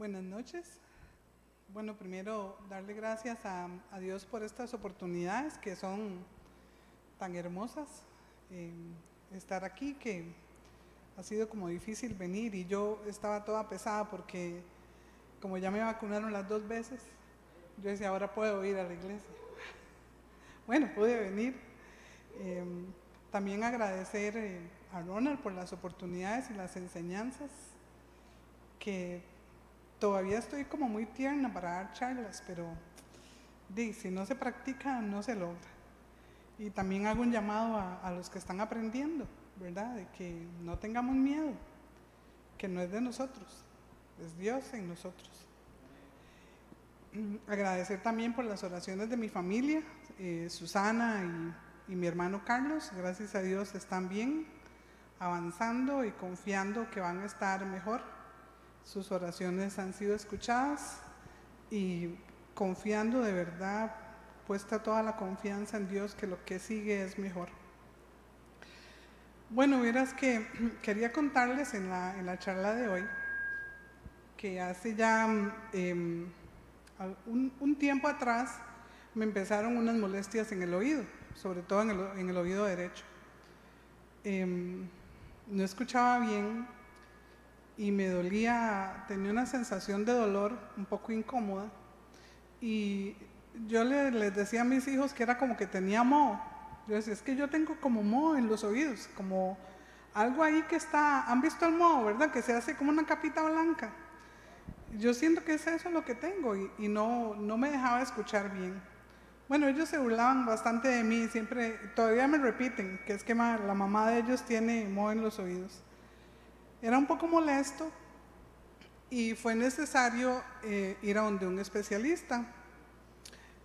Buenas noches. Bueno, primero darle gracias a, Dios por estas oportunidades que son tan hermosas. Eh, estar aquí, que ha sido como difícil venir y yo estaba toda pesada porque como ya me vacunaron las dos veces, yo decía, ahora puedo ir a la iglesia. Bueno, pude venir. Eh, también agradecer eh, a Ronald por las oportunidades y las enseñanzas que todavía estoy como muy tierna para dar charlas, pero si no se practica, no se logra. Y también hago un llamado a, los que están aprendiendo, ¿verdad? De que no tengamos miedo, que no es de nosotros, es Dios en nosotros. Agradecer también por las oraciones de mi familia, eh, Susana y mi hermano Carlos, gracias a Dios están bien, avanzando y confiando que van a estar mejor sus oraciones han sido escuchadas y confiando de verdad, puesta toda la confianza en Dios que lo que sigue es mejor. Bueno, verás que quería contarles en la, charla de hoy que hace ya em, un, tiempo atrás me empezaron unas molestias en el oído, sobre todo en el, oído derecho. Em, no escuchaba bien, y me dolía, tenía una sensación de dolor un poco incómoda y yo les decía a mis hijos que era como que tenía moho. Yo decía, es que yo tengo como moho en los oídos, como algo ahí que está, han visto el moho, ¿verdad? Que se hace como una capita blanca. Yo siento que es eso lo que tengo y, y no, no me dejaba escuchar bien. Bueno, ellos se burlaban bastante de mí, siempre, todavía me repiten que es que la mamá de ellos tiene moho en los oídos. Era un poco molesto y fue necesario eh, ir a donde un especialista.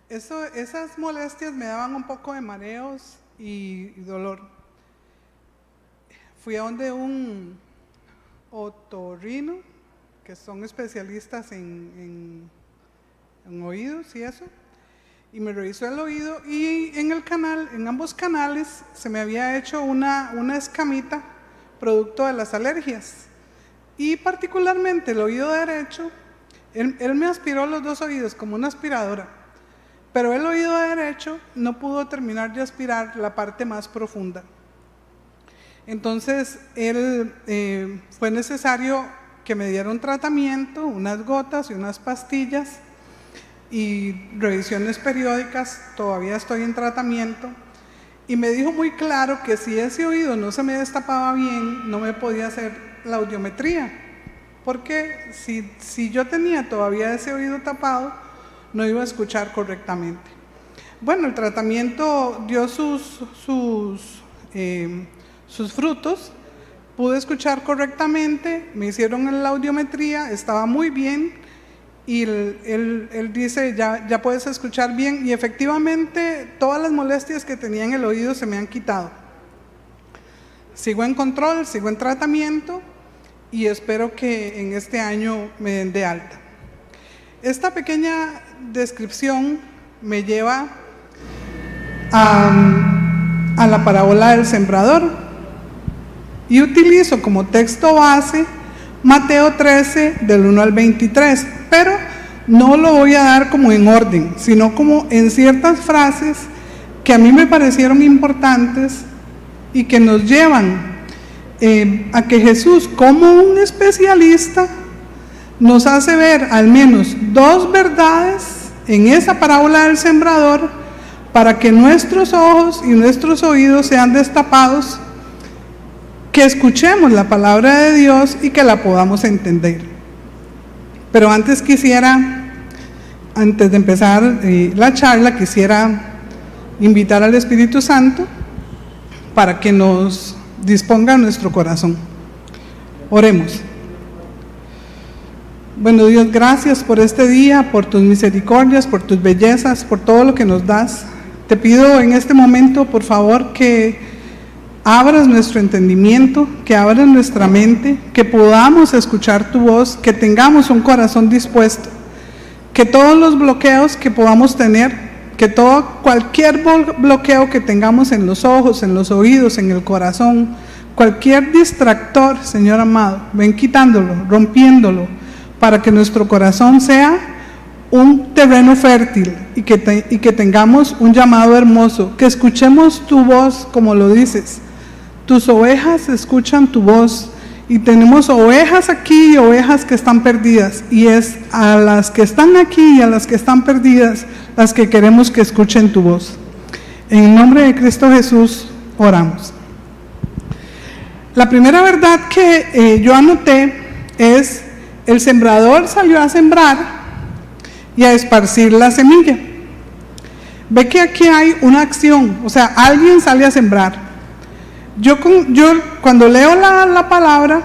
Eso, esas molestias me daban un poco de mareos y, dolor. Fui a donde un otorrino, que son especialistas en, oídos y eso, y me revisó el oído y en el canal, en ambos canales, se me había hecho una, una escamita producto de las alergias. Y particularmente el oído derecho, él, me aspiró los dos oídos como una aspiradora, pero el oído derecho no pudo terminar de aspirar la parte más profunda. Entonces, él, eh, fue necesario que me diera un tratamiento, unas gotas y unas pastillas y revisiones periódicas, todavía estoy en tratamiento y me dijo muy claro que si ese oído no se me destapaba bien, no me podía hacer la audiometría. Porque si, si yo tenía todavía ese oído tapado, no iba a escuchar correctamente. Bueno, el tratamiento dio sus, sus, eh, sus frutos, pude escuchar correctamente, me hicieron la audiometría, estaba muy bien, y él, dice, ya, ya puedes escuchar bien y efectivamente todas las molestias que tenía en el oído se me han quitado. Sigo en control, sigo en tratamiento y espero que en este año me den de alta. Esta pequeña descripción me lleva a, a la parábola del sembrador y utilizo como texto base Mateo 13 del 1 al 23, pero no lo voy a dar como en orden, sino como en ciertas frases que a mí me parecieron importantes y que nos llevan eh, a que Jesús, como un especialista, nos hace ver al menos dos verdades en esa parábola del sembrador para que nuestros ojos y nuestros oídos sean destapados que escuchemos la palabra de Dios y que la podamos entender. Pero antes quisiera, antes de empezar eh, la charla, quisiera invitar al Espíritu Santo para que nos disponga nuestro corazón. Oremos. Bueno Dios, gracias por este día, por tus misericordias, por tus bellezas, por todo lo que nos das. Te pido en este momento, por favor, que abras nuestro entendimiento, que abras nuestra mente, que podamos escuchar tu voz, que tengamos un corazón dispuesto, que todos los bloqueos que podamos tener, que todo cualquier bloqueo que tengamos en los ojos, en los oídos, en el corazón, cualquier distractor, Señor amado, ven quitándolo, rompiéndolo, para que nuestro corazón sea un terreno fértil y que, y que tengamos un llamado hermoso, que escuchemos tu voz como lo dices. Tus ovejas escuchan tu voz y tenemos ovejas aquí y ovejas que están perdidas y es a las que están aquí y a las que están perdidas las que queremos que escuchen tu voz. En el nombre de Cristo Jesús oramos. La primera verdad que eh, yo anoté es el sembrador salió a sembrar y a esparcir la semilla. Ve que aquí hay una acción, o sea, alguien sale a sembrar. Yo, cuando leo la, la palabra,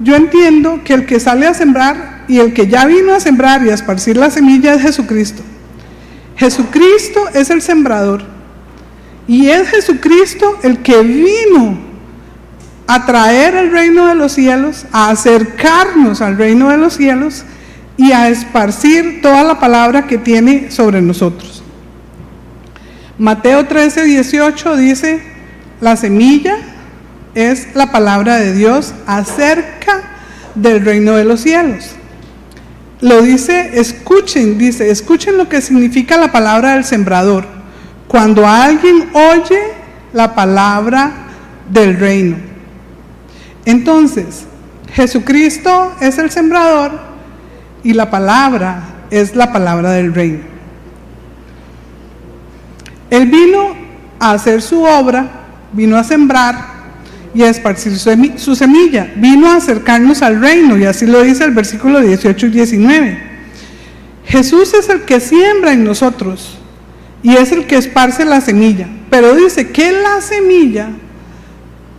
yo entiendo que el que sale a sembrar y el que ya vino a sembrar y a esparcir la semilla es Jesucristo. Jesucristo es el sembrador. Y es Jesucristo el que vino a traer el reino de los cielos, a acercarnos al reino de los cielos y a esparcir toda la palabra que tiene sobre nosotros. Mateo 13, 18 dice, la semilla es la palabra de Dios acerca del reino de los cielos. Lo dice, escuchen, dice, escuchen lo que significa la palabra del sembrador. Cuando alguien oye la palabra del reino. Entonces, Jesucristo es el sembrador y la palabra es la palabra del reino. Él vino a hacer su obra, vino a sembrar y a esparcir su semilla, vino a acercarnos al reino y así lo dice el versículo 18 y 19. Jesús es el que siembra en nosotros y es el que esparce la semilla, pero dice que la semilla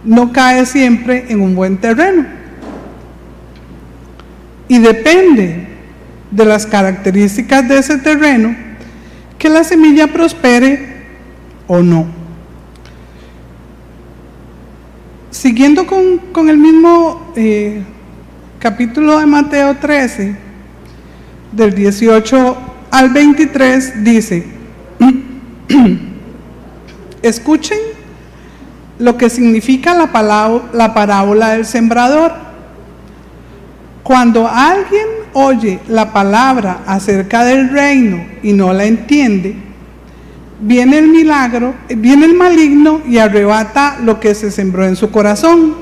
no cae siempre en un buen terreno. Y depende de las características de ese terreno que la semilla prospere o no. Siguiendo con, el mismo eh, capítulo de Mateo 13, del 18 al 23, dice, escuchen lo que significa la, la parábola del sembrador. Cuando alguien oye la palabra acerca del reino y no la entiende, viene el milagro, viene el maligno y arrebata lo que se sembró en su corazón.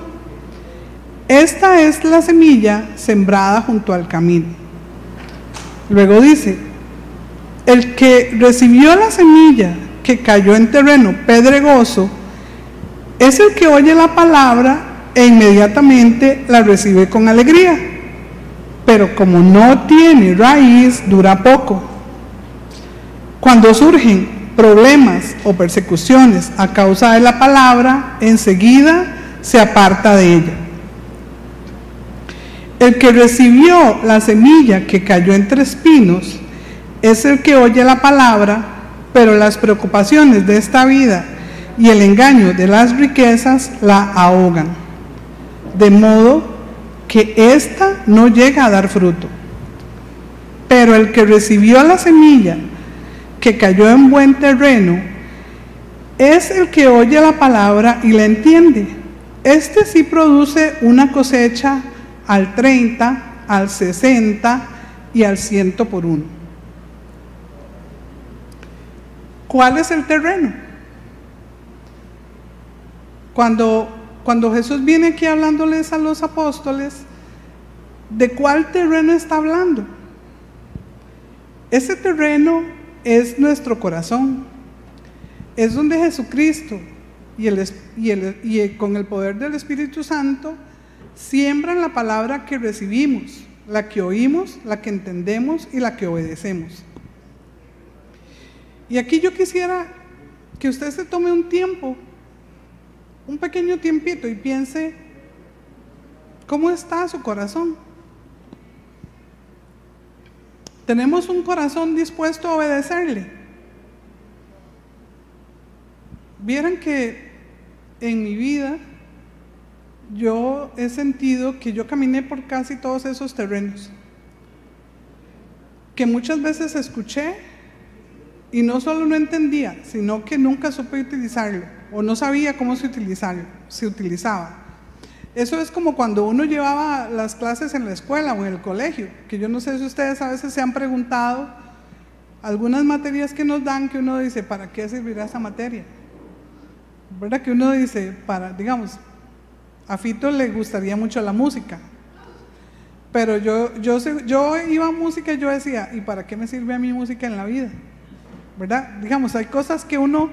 Esta es la semilla sembrada junto al camino. Luego dice, el que recibió la semilla que cayó en terreno pedregoso, es el que oye la palabra e inmediatamente la recibe con alegría pero como no tiene raíz, dura poco. Cuando surgen problemas o persecuciones a causa de la palabra, enseguida se aparta de ella. El que recibió la semilla que cayó entre espinos es el que oye la palabra, pero las preocupaciones de esta vida y el engaño de las riquezas la ahogan. De modo que ésta no llega a dar fruto. Pero el que recibió la semilla, que cayó en buen terreno, es el que oye la palabra y la entiende. Este sí produce una cosecha al 30, al 60 y al 100 por uno. ¿Cuál es el terreno? Cuando cuando Jesús viene aquí hablándoles a los apóstoles, ¿de cuál terreno está hablando? Ese terreno es nuestro corazón. Es donde Jesucristo y, el, y, con el poder del Espíritu Santo siembran la palabra que recibimos, la que oímos, la que entendemos y la que obedecemos. Y aquí yo quisiera que usted se tome un tiempo un pequeño tiempito y piense cómo está su corazón. ¿Tenemos un corazón dispuesto a obedecerle? Vieran que en mi vida yo he sentido que yo caminé por casi todos esos terrenos, que muchas veces escuché y no solo no entendía, sino que nunca supe utilizarlo o no sabía cómo se, se utilizaba. Eso es como cuando uno llevaba las clases en la escuela o en el colegio, que yo no sé si ustedes a veces se han preguntado algunas materias que nos dan que uno dice, ¿para qué servirá esa materia? ¿Verdad? Que uno dice, para, digamos, a Fito le gustaría mucho la música, pero yo, yo, yo iba a música y yo decía, ¿y para qué me sirve a mí música en la vida? ¿Verdad? Digamos, hay cosas que uno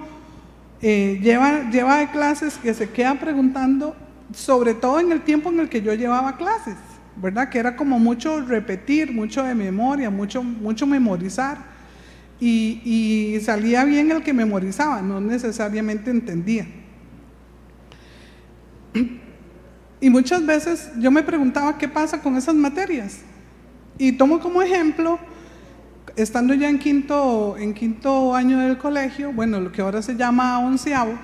eh, lleva, lleva de clases que se quedan preguntando, sobre todo en el tiempo en el que yo llevaba clases, ¿verdad? Que era como mucho repetir, mucho de memoria, mucho, mucho memorizar. Y, salía bien el que memorizaba, no necesariamente entendía. Y muchas veces yo me preguntaba qué pasa con esas materias. Y tomo como ejemplo, estando ya en quinto, en quinto año del colegio, bueno, lo que ahora se llama onceavo,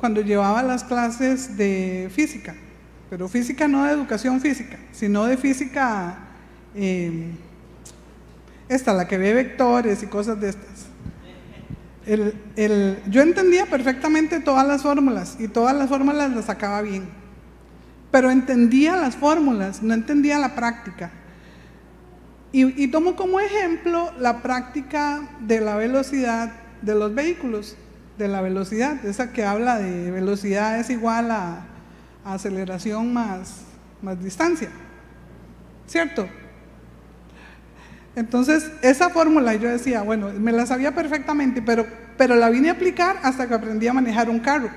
cuando llevaba las clases de física, pero física no de educación física, sino de física, eh, esta, la que ve vectores y cosas de estas. yo entendía perfectamente todas las fórmulas y todas las fórmulas las sacaba bien pero entendía las fórmulas, no entendía la práctica. Y, tomo como ejemplo la práctica de la velocidad de los vehículos, de la velocidad, esa que habla de velocidad es igual a, aceleración más, más distancia, ¿cierto? Entonces, esa fórmula yo decía, bueno, me la sabía perfectamente, pero, pero la vine a aplicar hasta que aprendí a manejar un carro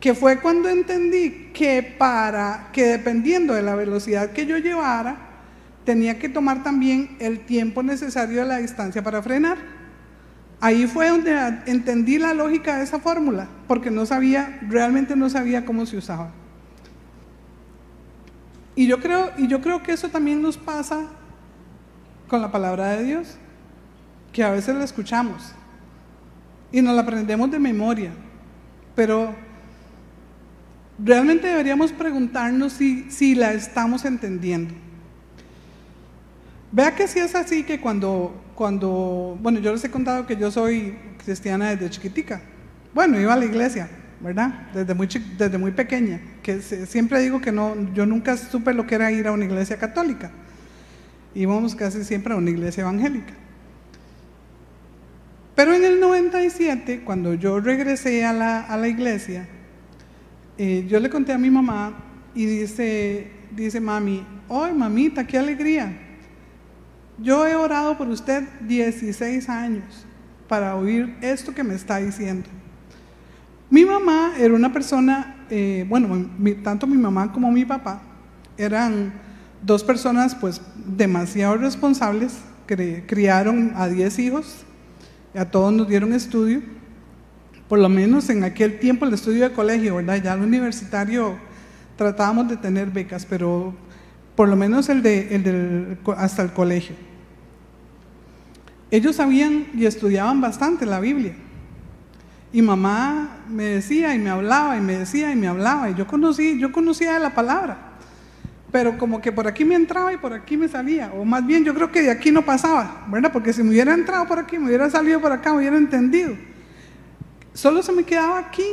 que fue cuando entendí que para que dependiendo de la velocidad que yo llevara, tenía que tomar también el tiempo necesario de la distancia para frenar. Ahí fue donde entendí la lógica de esa fórmula, porque no sabía, realmente no sabía cómo se usaba. Y yo creo, y yo creo que eso también nos pasa con la palabra de Dios, que a veces la escuchamos y nos la aprendemos de memoria, pero realmente deberíamos preguntarnos si, si la estamos entendiendo. Vea que si es así que cuando, cuando, bueno, yo les he contado que yo soy cristiana desde chiquitica. Bueno, iba a la iglesia, ¿verdad? Desde muy, desde muy pequeña, que siempre digo que no, yo nunca supe lo que era ir a una iglesia católica. Íbamos casi siempre a una iglesia evangélica. Pero en el 97, cuando yo regresé a la, a la iglesia, eh, yo le conté a mi mamá y dice, dice mami, ¡ay mamita, qué alegría! Yo he orado por usted 16 años para oír esto que me está diciendo. Mi mamá era una persona, eh, bueno, tanto mi mamá como mi papá eran dos personas pues demasiado responsables, criaron a 10 hijos, a todos nos dieron estudio por lo menos en aquel tiempo el estudio de colegio, ¿verdad? Ya el universitario tratábamos de tener becas, pero por lo menos el de, hasta el colegio. Ellos sabían y estudiaban bastante la Biblia. Y mamá me decía y me hablaba y me decía y me hablaba. Y yo conocí, yo conocía la palabra. Pero como que por aquí me entraba y por aquí me salía. O más bien yo creo que de aquí no pasaba, ¿verdad? Porque si me hubiera entrado por aquí, me hubiera salido por acá, me hubiera entendido. Solo se me quedaba aquí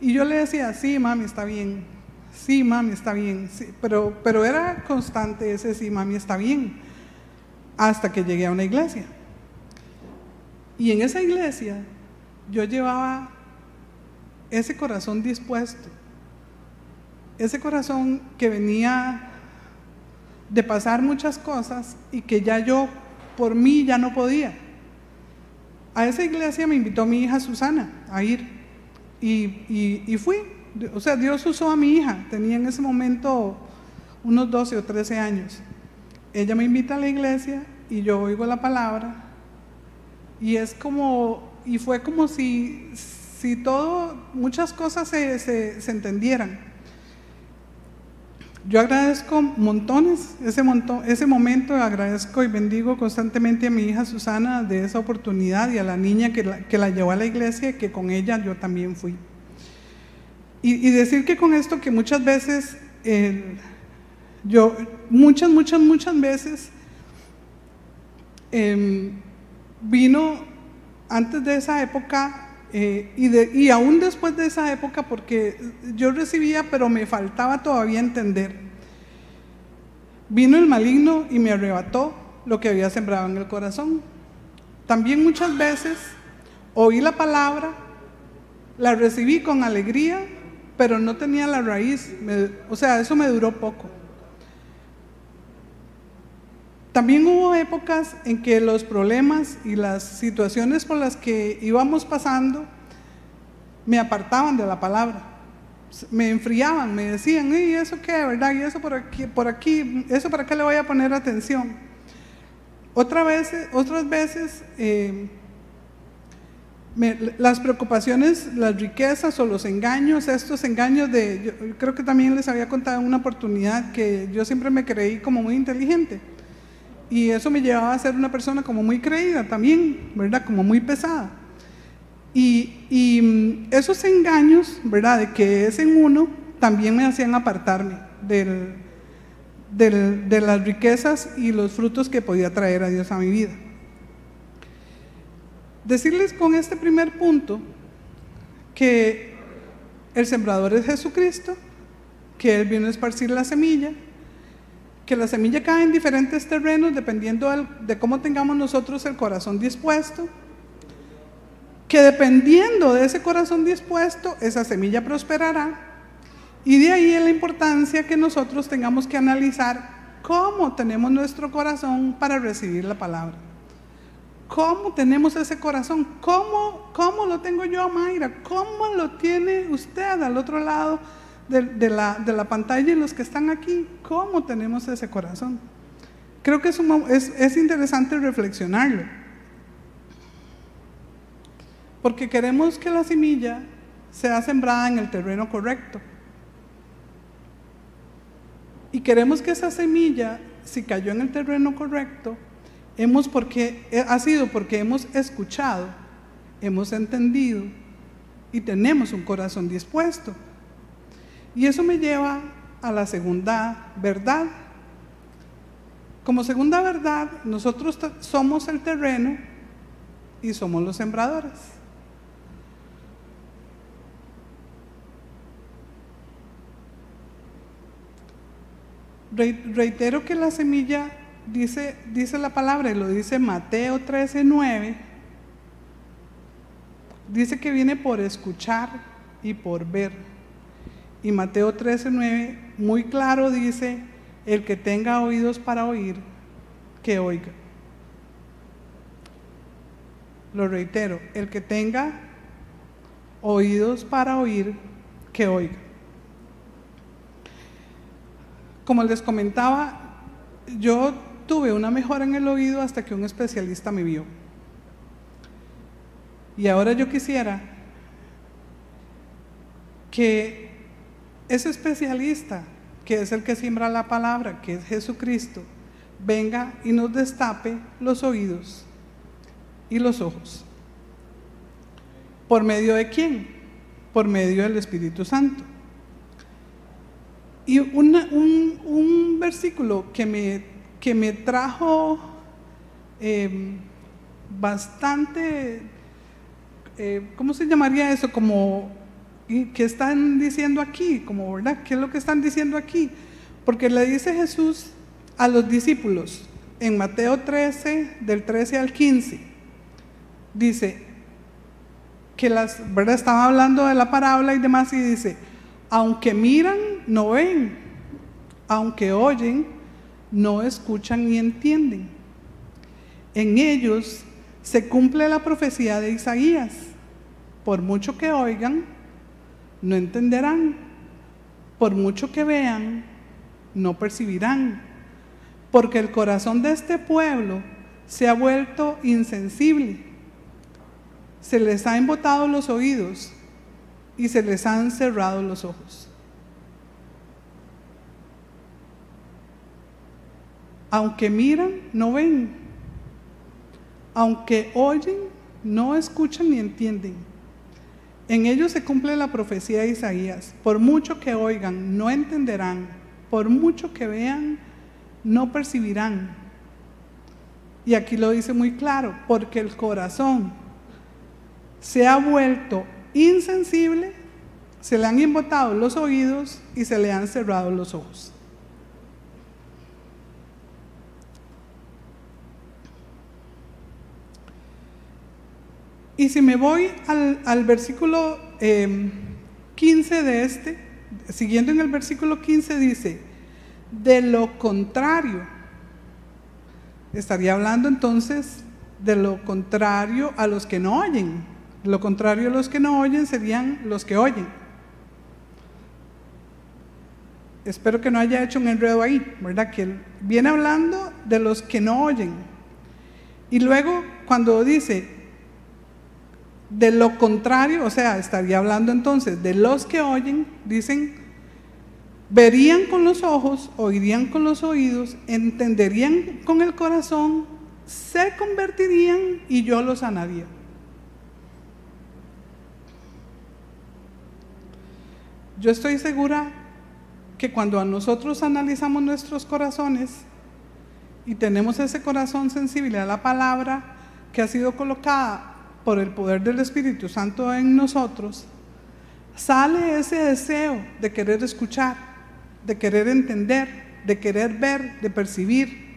y yo le decía, sí, mami, está bien. Sí, mami, está bien. pero, pero era constante ese sí, mami, está bien. Hasta que llegué a una iglesia. Y en esa iglesia yo llevaba ese corazón dispuesto. Ese corazón que venía de pasar muchas cosas y que ya yo por mí ya no podía. A esa iglesia me invitó mi hija Susana a ir y, fui. O sea, Dios usó a mi hija, tenía en ese momento unos 12 o 13 años. Ella me invita a la iglesia y yo oigo la palabra y es como, y fue como si, si todo, muchas cosas se, se entendieran. Yo agradezco montones ese, montón, ese momento, agradezco y bendigo constantemente a mi hija Susana de esa oportunidad y a la niña que la, que la llevó a la iglesia, que con ella yo también fui. Y, decir que con esto que muchas veces, yo, muchas, muchas, muchas veces em, vino, antes de esa época, eh, y, y aún después de esa época, porque yo recibía, pero me faltaba todavía entender. Vino el maligno y me arrebató lo que había sembrado en el corazón. También muchas veces oí la palabra, la recibí con alegría, pero no tenía la raíz. o sea, eso me duró poco. También hubo épocas en que los problemas y las situaciones por las que íbamos pasando me apartaban de la palabra, me enfriaban, me decían, ¿y eso qué, verdad? ¿Y eso por aquí, por aquí, eso para qué le voy a poner atención? Otra vez, otras veces, eh, las preocupaciones, las riquezas o los engaños, estos engaños de, yo creo que también les había contado en una oportunidad que yo siempre me creí como muy inteligente y eso me llevaba a ser una persona como muy creída también, ¿verdad? Como muy pesada. Y, mm, esos engaños, ¿verdad? De que es en uno, también me hacían apartarme del, de las riquezas y los frutos que podía traer a Dios a mi vida. Decirles con este primer punto que el sembrador es Jesucristo, que Él vino a esparcir la semilla, que la semilla cae en diferentes terrenos dependiendo de cómo tengamos nosotros el corazón dispuesto, que dependiendo de ese corazón dispuesto, esa semilla prosperará. Y de ahí la importancia que nosotros tengamos que analizar cómo tenemos nuestro corazón para recibir la palabra. ¿Cómo tenemos ese corazón? ¿Cómo, cómo lo tengo yo, Mayra? ¿Cómo lo tiene usted al otro lado de, la, de la, pantalla y los que están aquí, ¿cómo tenemos ese corazón? Creo que es, es, es interesante reflexionarlo. Porque queremos que la semilla sea sembrada en el terreno correcto. Y queremos que esa semilla, si cayó en el terreno correcto, hemos porque, ha sido porque hemos escuchado, hemos entendido y tenemos un corazón dispuesto. Y eso me lleva a la segunda verdad. Como segunda verdad, nosotros somos el terreno y somos los sembradores. Reitero que la semilla dice, dice la palabra y lo dice Mateo 13, 9. Dice que viene por escuchar y por ver. Y Mateo 13:9 muy claro dice, el que tenga oídos para oír, que oiga. Lo reitero, el que tenga oídos para oír, que oiga. Como les comentaba, yo tuve una mejora en el oído hasta que un especialista me vio. Y ahora yo quisiera que ese especialista, que es el que siembra la palabra, que es Jesucristo, venga y nos destape los oídos y los ojos. ¿Por medio de quién? Por medio del Espíritu Santo. Y un, versículo que me, que me trajo em, bastante, eh, ¿cómo se llamaría eso? Como ¿Y qué están diciendo aquí? Como, ¿verdad? ¿Qué es lo que están diciendo aquí? Porque le dice Jesús a los discípulos en Mateo 13, del 13 al 15, dice que las, ¿verdad? Estaba hablando de la parábola y demás y dice, aunque miran, no ven, aunque oyen, no escuchan ni entienden. En ellos se cumple la profecía de Isaías, por mucho que oigan, no entenderán. Por mucho que vean, no percibirán. Porque el corazón de este pueblo se ha vuelto insensible. Se les ha embotado los oídos y se les han cerrado los ojos. Aunque miran, no ven. Aunque oyen, no escuchan ni entienden. En ellos se cumple la profecía de Isaías. Por mucho que oigan, no entenderán. Por mucho que vean, no percibirán. Y aquí lo dice muy claro, porque el corazón se ha vuelto insensible, se le han embotado los oídos y se le han cerrado los ojos. Y si me voy al, versículo 15 em, de este, siguiendo en el versículo 15 dice, de lo contrario, estaría hablando entonces de lo contrario a los que no oyen. Lo contrario a los que no oyen serían los que oyen. Espero que no haya hecho un enredo ahí, ¿verdad? Que viene hablando de los que no oyen. Y luego cuando dice de lo contrario, o sea, estaría hablando entonces de los que oyen, dicen, verían con los ojos, oirían con los oídos, entenderían con el corazón, se convertirían y yo los sanaría. Yo estoy segura que cuando nosotros analizamos nuestros corazones y tenemos ese corazón sensible a la palabra que ha sido colocada por el poder del Espíritu Santo en nosotros, sale ese deseo de querer escuchar, de querer entender, de querer ver, de percibir,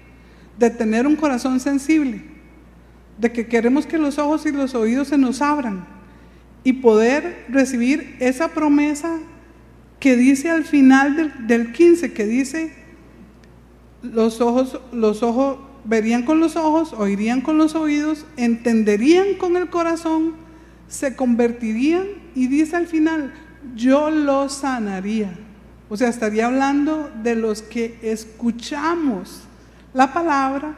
de tener un corazón sensible, de que queremos que los ojos y los oídos se nos abran y poder recibir esa promesa que dice al final del, del 15, que dice, los ojos, los ojos verían con los ojos, oirían con los oídos, entenderían con el corazón, se convertirían y dice al final, yo los sanaría. O sea, estaría hablando de los que escuchamos la palabra,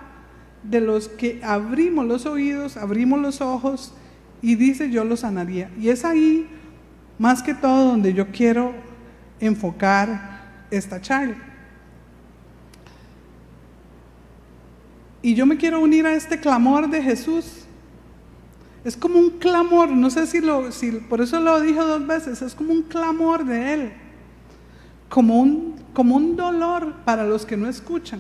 de los que abrimos los oídos, abrimos los ojos y dice yo los sanaría. Y es ahí, más que todo, donde yo quiero enfocar esta charla. Y yo me quiero unir a este clamor de Jesús. Es como un clamor, no sé si lo, si, por eso lo dijo dos veces, es como un clamor de Él, como un, como un dolor para los que no escuchan,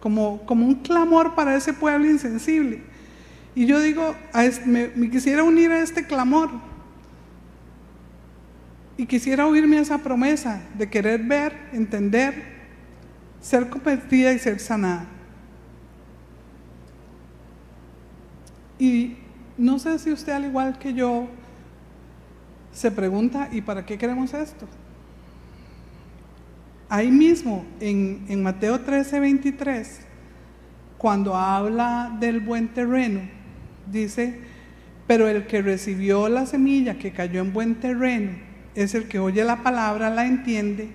como, como un clamor para ese pueblo insensible. Y yo digo, me, me quisiera unir a este clamor y quisiera oírme esa promesa de querer ver, entender, ser convertida y ser sanada. Y no sé si usted al igual que yo se pregunta, ¿y para qué queremos esto? Ahí mismo, en, en Mateo 13, 23, cuando habla del buen terreno, dice, pero el que recibió la semilla que cayó en buen terreno es el que oye la palabra, la entiende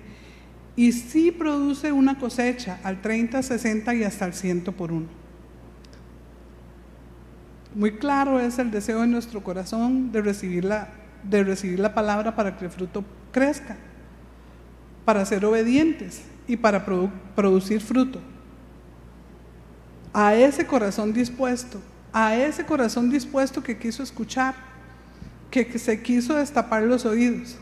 y sí produce una cosecha al 30, 60 y hasta el 100 por uno. Muy claro es el deseo de nuestro corazón de recibir la, de recibir la palabra para que el fruto crezca, para ser obedientes y para producir fruto. A ese corazón dispuesto, a ese corazón dispuesto que quiso escuchar, que se quiso destapar los oídos.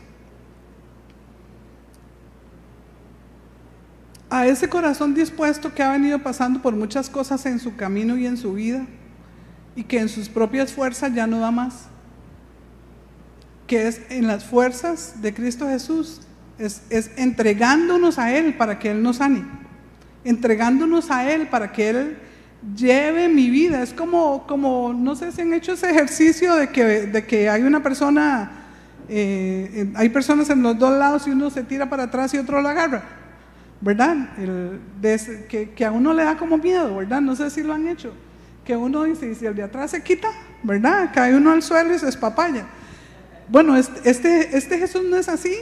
A ese corazón dispuesto que ha venido pasando por muchas cosas en su camino y en su vida y que en sus propias fuerzas ya no da más. Que es en las fuerzas de Cristo Jesús, es, entregándonos a Él para que Él nos sane, entregándonos a Él para que Él lleve mi vida. Es como, como no sé si han hecho ese ejercicio de que, de que hay una persona, eh, hay personas en los dos lados y uno se tira para atrás y otro la agarra. ¿Verdad? que, que a uno le da como miedo, ¿verdad? No sé si lo han hecho que uno dice, si el de atrás se quita, ¿verdad? Cae uno al suelo y se espapalla. Bueno, este, este Jesús no es así.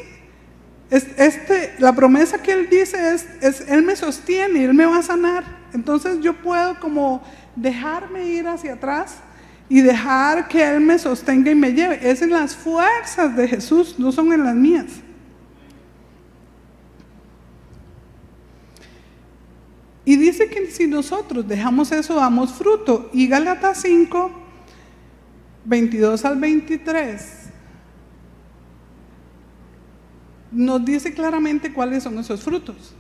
Este, la promesa que Él dice es, es, Él me sostiene, Él me va a sanar. Entonces yo puedo como dejarme ir hacia atrás y dejar que Él me sostenga y me lleve. Es en las fuerzas de Jesús, no son en las mías. Y dice que si nosotros dejamos eso, damos fruto. Y Gálatas 5, 22 al 23, nos dice claramente cuáles son esos frutos.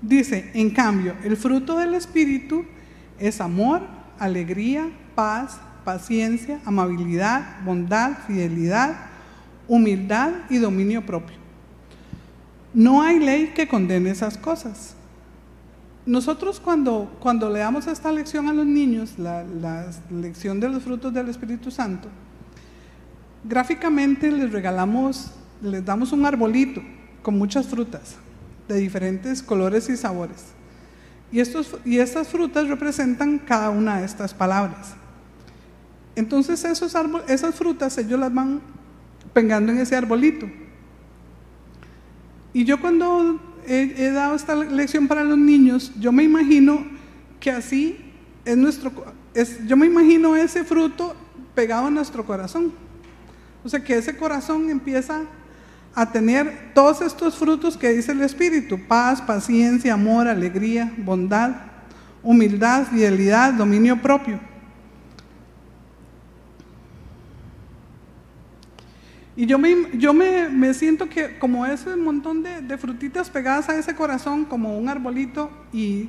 Dice, en cambio, el fruto del Espíritu es amor, alegría, paz, paciencia, amabilidad, bondad, fidelidad, humildad y dominio propio. No hay ley que condene esas cosas. Nosotros cuando, cuando leamos esta lección a los niños, la, lección de los frutos del Espíritu Santo, gráficamente les regalamos, les damos un arbolito con muchas frutas de diferentes colores y sabores. Y, estos, y estas frutas representan cada una de estas palabras. Entonces esos esas frutas ellos las van pegando en ese arbolito. Y yo cuando he, dado esta lección para los niños, yo me imagino que así es nuestro, es, yo me imagino ese fruto pegado a nuestro corazón. O sea, que ese corazón empieza a tener todos estos frutos que dice el Espíritu, paz, paciencia, amor, alegría, bondad, humildad, fidelidad, dominio propio. Y yo me, yo me, siento que como ese montón de, de, frutitas pegadas a ese corazón, como un arbolito, y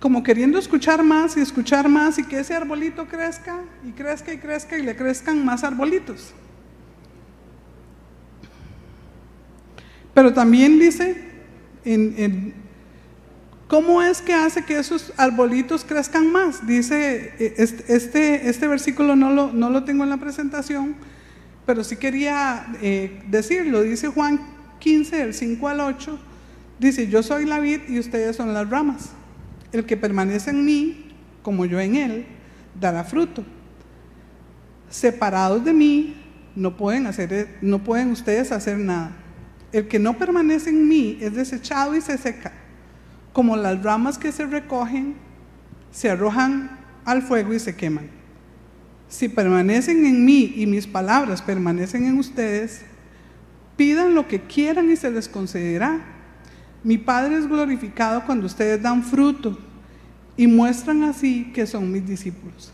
como queriendo escuchar más y escuchar más, y que ese arbolito crezca y crezca y crezca y le crezcan más arbolitos. Pero también dice, en, ¿cómo es que hace que esos arbolitos crezcan más? Dice, e, este, este versículo no lo, no lo tengo en la presentación, pero sí quería eh, decirlo, dice Juan 15, del 5 al 8, dice, yo soy la vid y ustedes son las ramas. El que permanece en mí, como yo en él, dará fruto. Separados de mí, no pueden, hacer, no pueden ustedes hacer nada. El que no permanece en mí es desechado y se seca, como las ramas que se recogen, se arrojan al fuego y se queman. Si permanecen en mí y mis palabras permanecen en ustedes, pidan lo que quieran y se les concederá. Mi Padre es glorificado cuando ustedes dan fruto y muestran así que son mis discípulos.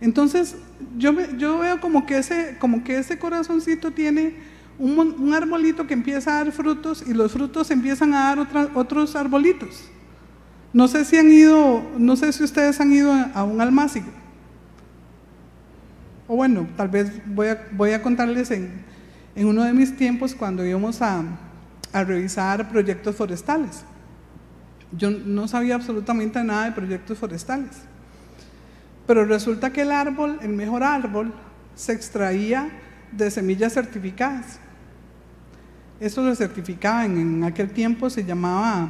Entonces, yo, yo veo como que, ese, como que ese corazoncito tiene un, un, arbolito que empieza a dar frutos y los frutos empiezan a dar otros arbolitos. No sé si han ido, no sé si ustedes han ido a un almácigo o bueno, tal vez voy a, voy a contarles en, uno de mis tiempos cuando íbamos a, revisar proyectos forestales. Yo no sabía absolutamente nada de proyectos forestales. Pero resulta que el árbol, el mejor árbol, se extraía de semillas certificadas. Eso lo certificaban, en aquel tiempo se llamaba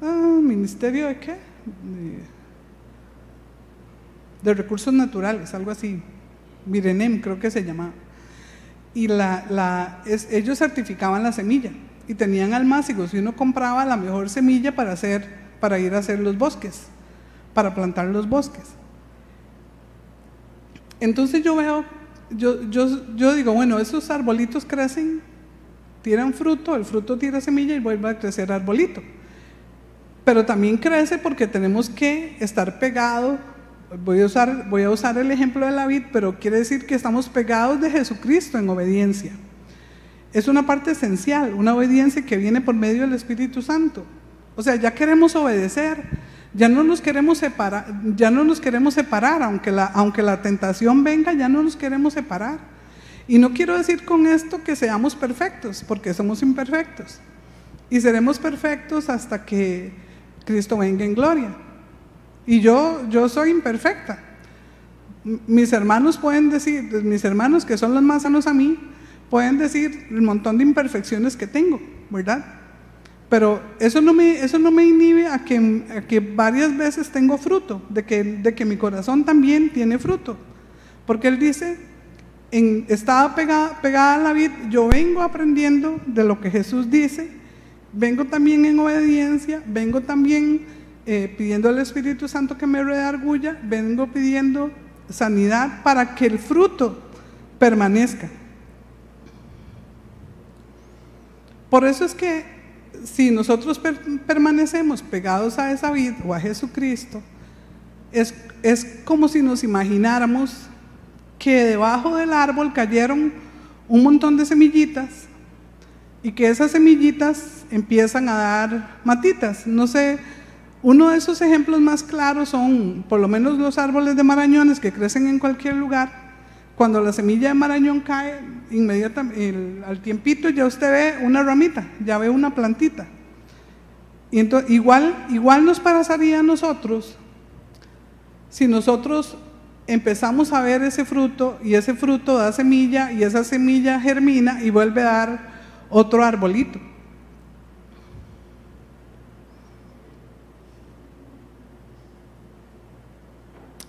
ah, Ministerio de qué? Recursos naturales, algo así, Mirenem creo que se llamaba. Y la, la, ellos certificaban la semilla y tenían almácigos y uno compraba la mejor semilla para, hacer, para ir a hacer los bosques, para plantar los bosques. Entonces yo veo, yo, yo, yo digo, bueno, esos arbolitos crecen, tiran fruto, el fruto tira semilla y vuelve a crecer arbolito. Pero también crece porque tenemos que estar pegados voy a usar, voy a usar el ejemplo de la vid, pero quiere decir que estamos pegados de Jesucristo en obediencia. Es una parte esencial, una obediencia que viene por medio del Espíritu Santo. O sea, ya queremos obedecer, ya no nos queremos separar, ya no nos queremos separar, aunque la, aunque la tentación venga, ya no nos queremos separar. Y no quiero decir con esto que seamos perfectos, porque somos imperfectos. Y seremos perfectos hasta que Cristo venga en gloria. Y yo, yo soy imperfecta. Mis hermanos pueden decir, mis hermanos que son los más sanos a mí, pueden decir el montón de imperfecciones que tengo, ¿verdad? Pero eso no me, eso no me inhibe a que, que varias veces tengo fruto, de que, de que mi corazón también tiene fruto. Porque Él dice, en, estaba pegada, pegada a la vida, yo vengo aprendiendo de lo que Jesús dice, vengo también en obediencia, vengo también eh, pidiendo al Espíritu Santo que me redarguya, vengo pidiendo sanidad para que el fruto permanezca. Por eso es que si nosotros permanecemos pegados a esa vida o a Jesucristo, es, es como si nos imagináramos que debajo del árbol cayeron un montón de semillitas y que esas semillitas empiezan a dar matitas. No sé Uno de esos ejemplos más claros son por lo menos los árboles de marañones que crecen en cualquier lugar. Cuando la semilla de marañón cae, inmediatamente, al tiempito ya usted ve una ramita, ya ve una plantita. Y entonces, igual, igual nos pasaría a nosotros si nosotros empezamos a ver ese fruto y ese fruto da semilla y esa semilla germina y vuelve a dar otro arbolito.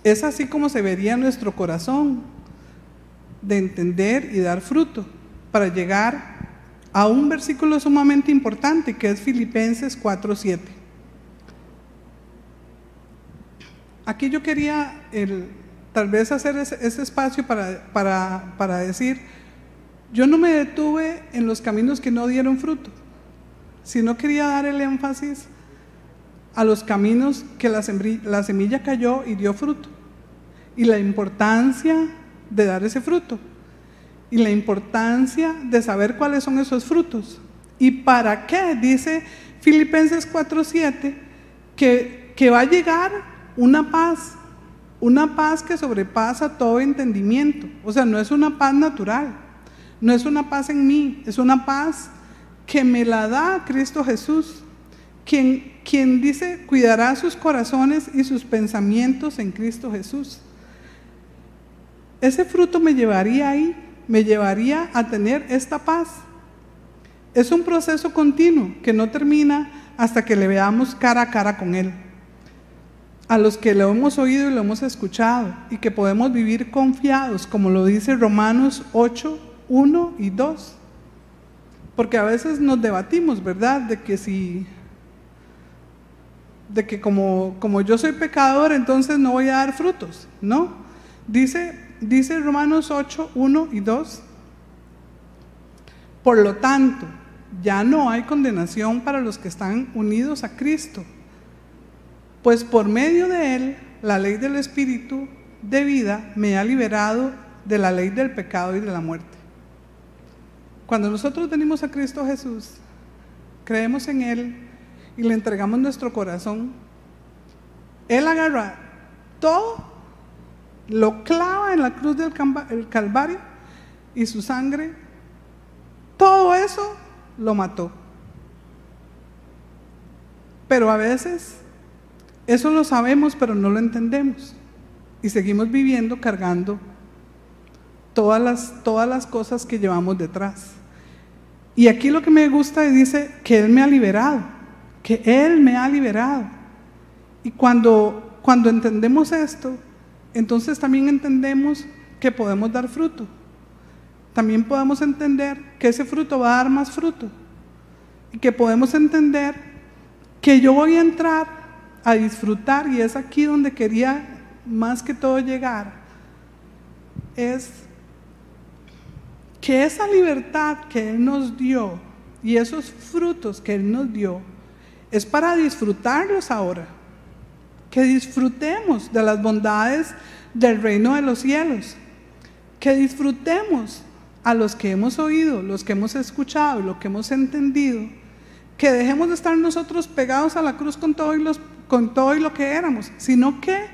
Es así como se vería nuestro corazón de entender y dar fruto para llegar a un versículo sumamente importante que es Filipenses 4:7. Aquí yo quería el, tal vez hacer ese, espacio para, para, para decir, yo no me detuve en los caminos que no dieron fruto, sino quería dar el énfasis a los caminos que la semilla cayó y dio fruto, y la importancia de dar ese fruto y la importancia de saber cuáles son esos frutos. ¿Y para qué? Dice Filipenses 4:7 que, que va a llegar una paz, una paz que sobrepasa todo entendimiento. O sea, no es una paz natural, no es una paz en mí, es una paz que me la da Cristo Jesús, quien, quien dice cuidará sus corazones y sus pensamientos en Cristo Jesús. Ese fruto me llevaría ahí me llevaría a tener esta paz. Es un proceso continuo que no termina hasta que le veamos cara a cara con Él. A los que lo hemos oído y lo hemos escuchado y que podemos vivir confiados, como lo dice Romanos 8, 1 y 2. Porque a veces nos debatimos, ¿verdad? De que si, de que como, como yo soy pecador, entonces no voy a dar frutos, ¿no? Dice dice Romanos 8, 1 y 2. Por lo tanto, ya no hay condenación para los que están unidos a Cristo, pues por medio de Él, la ley del Espíritu de vida me ha liberado de la ley del pecado y de la muerte. Cuando nosotros venimos a Cristo Jesús, creemos en Él y le entregamos nuestro corazón, Él agarra todo lo clava en la cruz del Calvario y su sangre, todo eso lo mató. Pero a veces eso lo sabemos, pero no lo entendemos. Y seguimos viviendo cargando todas las, todas las cosas que llevamos detrás. Y aquí lo que me gusta dice que Él me ha liberado, que Él me ha liberado. Y cuando, cuando entendemos esto, entonces también entendemos que podemos dar fruto. También podemos entender que ese fruto va a dar más fruto. Y que podemos entender que yo voy a entrar a disfrutar, y es aquí donde quería más que todo llegar, es que esa libertad que Él nos dio y esos frutos que Él nos dio es para disfrutarlos ahora que disfrutemos de las bondades del reino de los cielos, que disfrutemos a los que hemos oído, los que hemos escuchado lo que hemos entendido, que dejemos de estar nosotros pegados a la cruz con todo y, los, con todo y lo que éramos, sino que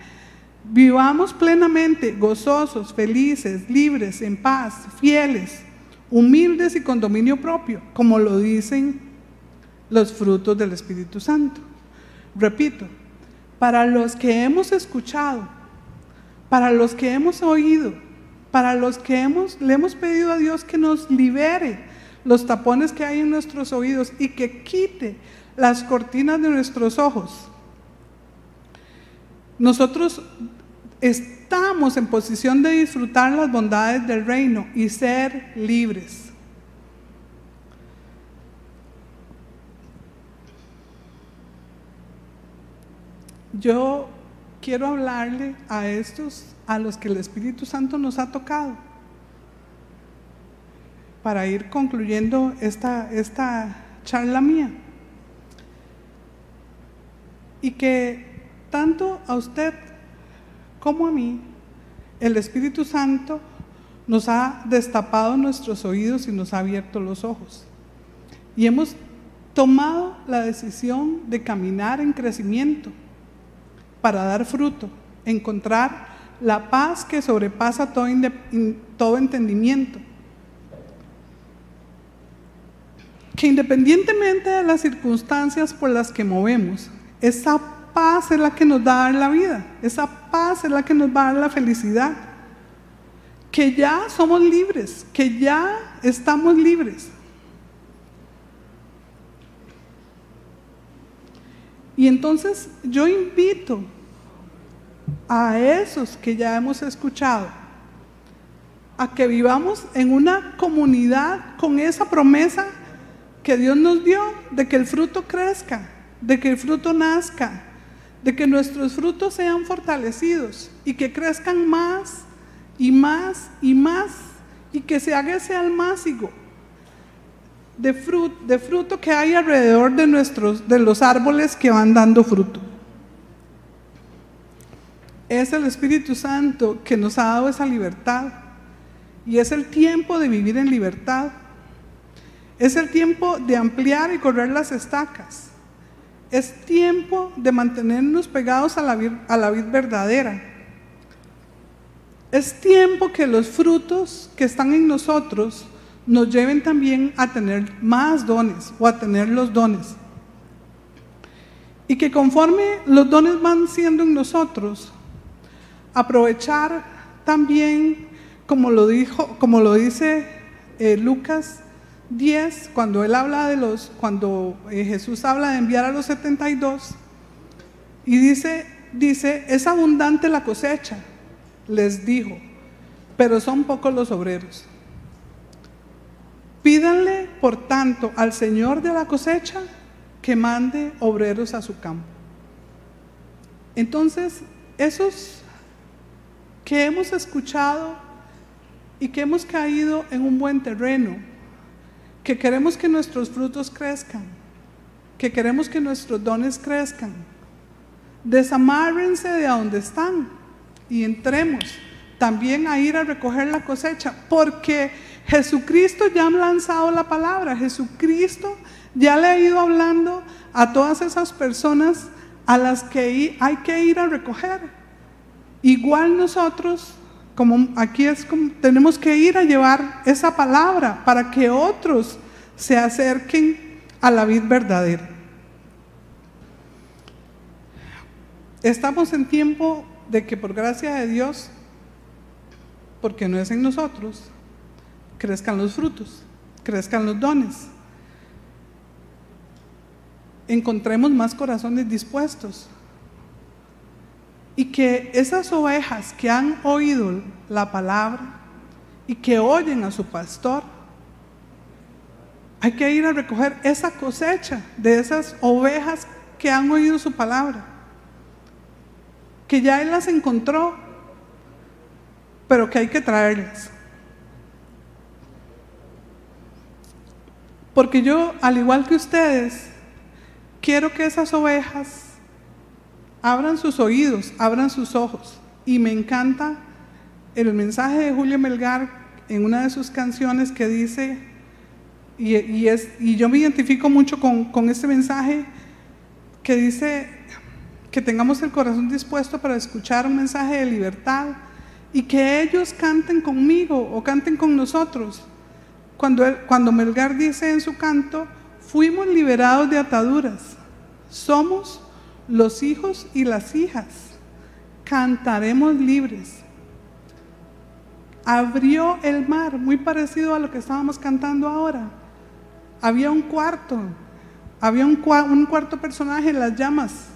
vivamos plenamente, gozosos, felices, libres, en paz, fieles, humildes y con dominio propio, como lo dicen los frutos del Espíritu Santo. Repito, para los que hemos escuchado, para los que hemos oído, para los que hemos, le hemos pedido a Dios que nos libere los tapones que hay en nuestros oídos y que quite las cortinas de nuestros ojos. Nosotros estamos en posición de disfrutar las bondades del reino y ser libres. Yo quiero hablarle a estos a los que el Espíritu Santo nos ha tocado para ir concluyendo esta, charla mía. Y que tanto a usted como a mí, el Espíritu Santo nos ha destapado nuestros oídos y nos ha abierto los ojos. Y hemos tomado la decisión de caminar en crecimiento para dar fruto, encontrar la paz que sobrepasa todo, todo entendimiento. Que independientemente de las circunstancias por las que movemos, esa paz es la que nos da la vida, esa paz es la que nos va a dar la felicidad. Que ya somos libres, que ya estamos libres. Y entonces yo invito a esos que ya hemos escuchado a que vivamos en una comunidad con esa promesa que Dios nos dio de que el fruto crezca, de que el fruto nazca, de que nuestros frutos sean fortalecidos y que crezcan más y más y más y que se haga ese almácigo de fruto, de fruto que hay alrededor de, nuestros, de los árboles que van dando fruto. Es el Espíritu Santo que nos ha dado esa libertad y es el tiempo de vivir en libertad. Es el tiempo de ampliar y correr las estacas. Es tiempo de mantenernos pegados a la, a la vid verdadera. Es tiempo que los frutos que están en nosotros nos lleven también a tener más dones o a tener los dones. Y que conforme los dones van siendo en nosotros, aprovechar también, como lo, dice eh, Lucas 10, cuando habla de eh, Jesús habla de enviar a los 72, y dice, dice, es abundante la cosecha, les dijo, pero son pocos los obreros. Pídanle, por tanto, al Señor de la cosecha que mande obreros a su campo. Entonces, esos que hemos escuchado y que hemos caído en un buen terreno, que queremos que nuestros frutos crezcan, que queremos que nuestros dones crezcan, desamárrense de donde están y entremos también a ir a recoger la cosecha, porque Jesucristo ya ha lanzado la palabra, Jesucristo ya le ha ido hablando a todas esas personas a las que hay que ir a recoger. Igual nosotros, como aquí es como tenemos que ir a llevar esa palabra para que otros se acerquen a la vida verdadera. Estamos en tiempo de que por gracia de Dios, porque no es en nosotros, crezcan los frutos, crezcan los dones. Encontremos más corazones dispuestos. Y que esas ovejas que han oído la palabra y que oyen a su pastor, hay que ir a recoger esa cosecha de esas ovejas que han oído su palabra, que ya Él las encontró, pero que hay que traerlas. Porque yo, al igual que ustedes, quiero que esas ovejas abran sus oídos, abran sus ojos. Y me encanta el mensaje de Julio Melgar en una de sus canciones que dice, y, es, y yo me identifico mucho con, con este mensaje, que dice que tengamos el corazón dispuesto para escuchar un mensaje de libertad y que ellos canten conmigo o canten con nosotros cuando, Melgar dice en su canto, fuimos liberados de ataduras, somos los hijos y las hijas, cantaremos libres. Abrió el mar, muy parecido a lo que estábamos cantando ahora. Había un cuarto, había un cuarto personaje en las llamas,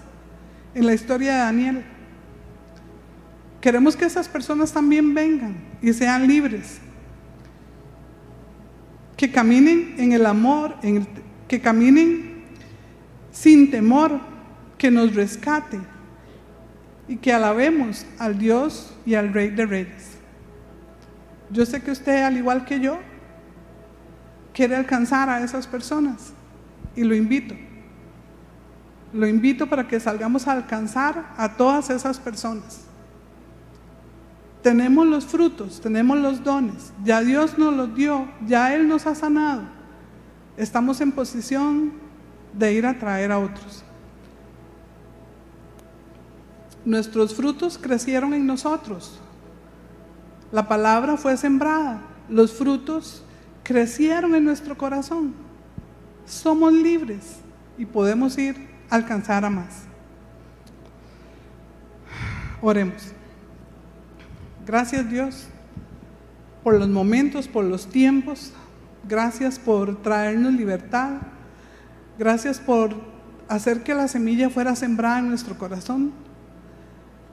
en la historia de Daniel. Queremos que esas personas también vengan y sean libres que caminen en el amor, en que caminen sin temor, que nos rescate y que alabemos al Dios y al Rey de Reyes. Yo sé que usted, al igual que yo, quiere alcanzar a esas personas y lo invito. Lo invito para que salgamos a alcanzar a todas esas personas tenemos los frutos, tenemos los dones, ya Dios nos los dio, ya Él nos ha sanado. Estamos en posición de ir a traer a otros. Nuestros frutos crecieron en nosotros. La palabra fue sembrada. Los frutos crecieron en nuestro corazón. Somos libres y podemos ir a alcanzar a más. Oremos. Gracias Dios por los momentos, por los tiempos. Gracias por traernos libertad. Gracias por hacer que la semilla fuera sembrada en nuestro corazón.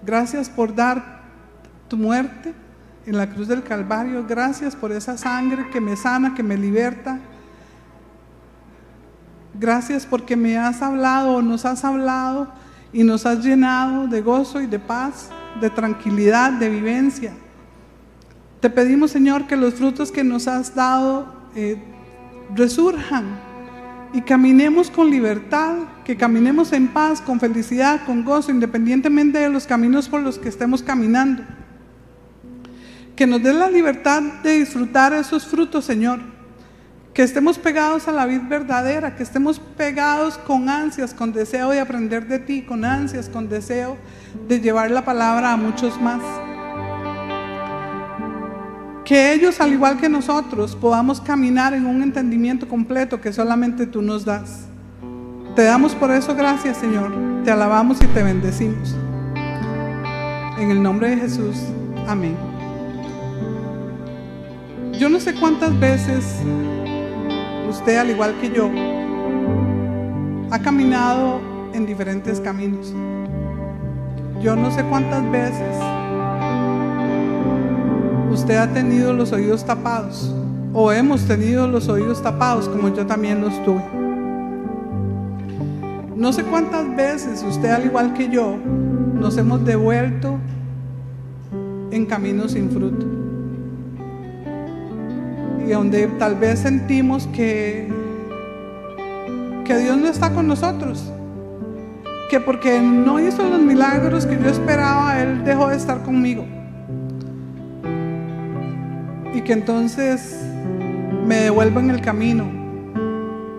Gracias por dar tu muerte en la cruz del Calvario. Gracias por esa sangre que me sana, que me liberta. Gracias porque me has hablado, nos has hablado y nos has llenado de gozo y de paz, de tranquilidad, de vivencia. Te pedimos, Señor, que los frutos que nos has dado eh, resurjan y caminemos con libertad, que caminemos en paz, con felicidad, con gozo, independientemente de los caminos por los que estemos caminando. Que nos dé la libertad de disfrutar esos frutos, Señor. Que estemos pegados a la vida verdadera, que estemos pegados con ansias, con deseo de aprender de ti, con ansias, con deseo de llevar la palabra a muchos más. Que ellos, al igual que nosotros, podamos caminar en un entendimiento completo que solamente tú nos das. Te damos por eso gracias, Señor. Te alabamos y te bendecimos. En el nombre de Jesús. Amén. Yo no sé cuántas veces usted, al igual que yo, ha caminado en diferentes caminos. Yo no sé cuántas veces usted ha tenido los oídos tapados o hemos tenido los oídos tapados como yo también los tuve. No sé cuántas veces usted, al igual que yo, nos hemos devuelto en caminos sin fruto. Y donde tal vez sentimos que, que Dios no está con nosotros. Que porque no hizo los milagros que yo esperaba, Él dejó de estar conmigo. Y que entonces me devuelva en el camino,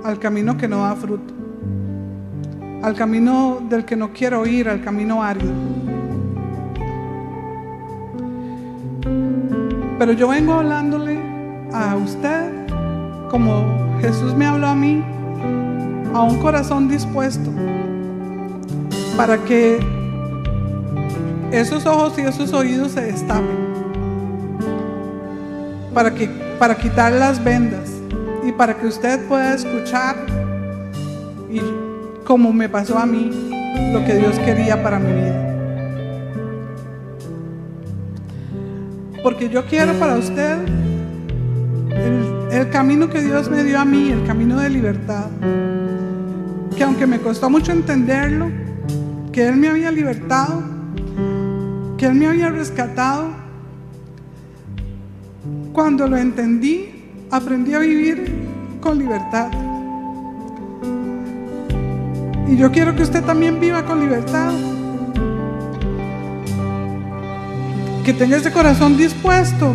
al camino que no da fruto, al camino del que no quiero ir, al camino árido. Pero yo vengo hablándole a usted como Jesús me habló a mí, a un corazón dispuesto para que esos ojos y esos oídos se destapen para, que, para quitar las vendas y para que usted pueda escuchar y como me pasó a mí lo que Dios quería para mi vida. Porque yo quiero para usted el, el camino que Dios me dio a mí, el camino de libertad. Que aunque me costó mucho entenderlo, que Él me había libertado, que Él me había rescatado, cuando lo entendí, aprendí a vivir con libertad. Y yo quiero que usted también viva con libertad. Que tenga ese corazón dispuesto.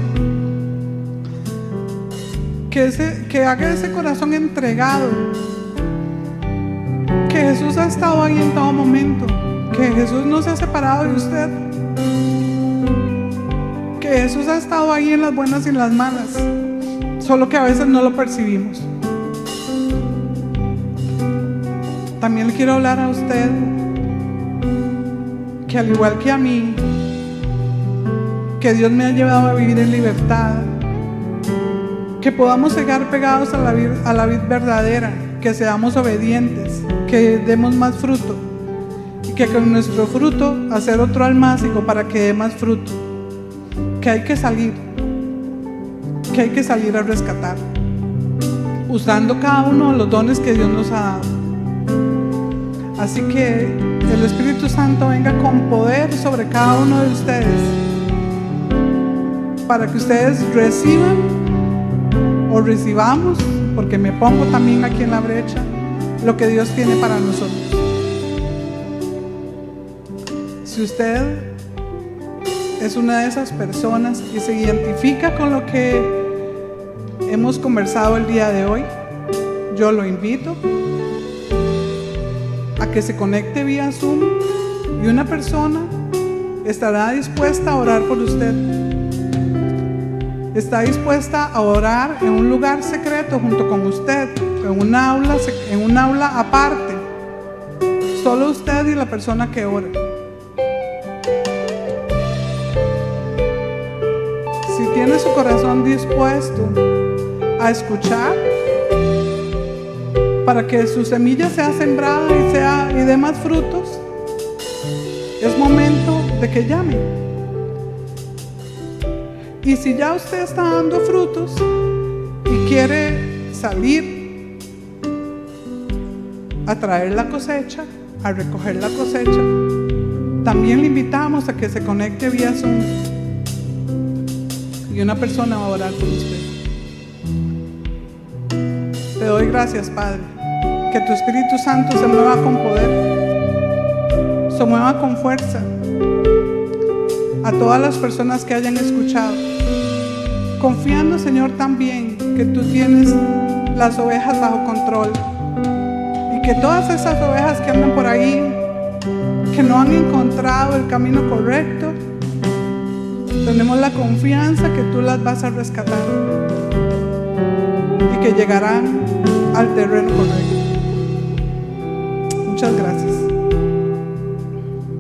Que, ese, que haga ese corazón entregado. Que Jesús ha estado ahí en todo momento. Que Jesús no se ha separado de usted. Jesús ha estado ahí en las buenas y en las malas, solo que a veces no lo percibimos. También le quiero hablar a usted que al igual que a mí, que Dios me ha llevado a vivir en libertad, que podamos llegar pegados a la, vida verdadera, que seamos obedientes, que demos más fruto que con nuestro fruto hacer otro almácigo para que dé más fruto que hay que salir, que hay que salir a rescatar, usando cada uno de los dones que Dios nos ha dado. Así que el Espíritu Santo venga con poder sobre cada uno de ustedes, para que ustedes reciban o recibamos, porque me pongo también aquí en la brecha, lo que Dios tiene para nosotros. Si usted es una de esas personas que se identifica con lo que hemos conversado el día de hoy, yo lo invito que se conecte vía Zoom y una persona estará dispuesta a orar por usted. Está dispuesta a orar en un lugar secreto junto con usted, en un aula, en un aula aparte. Solo usted y la persona que ore. Tiene su corazón dispuesto a escuchar, para que su semilla sea sembrada y, sea, y dé más frutos, es momento de que llame. Y si ya usted está dando frutos y quiere salir a traer la cosecha, a recoger la cosecha, también le invitamos a que se conecte vía Zoom y una persona va a orar por usted. Te doy gracias, Padre que tu Espíritu Santo se mueva con poder, se mueva con fuerza a todas las personas que hayan escuchado, confiando, Señor, también que tú tienes las ovejas bajo control y que todas esas ovejas que andan por ahí, que no han encontrado el camino correcto, tenemos la confianza que tú las vas a rescatar y que llegarán al terreno correcto.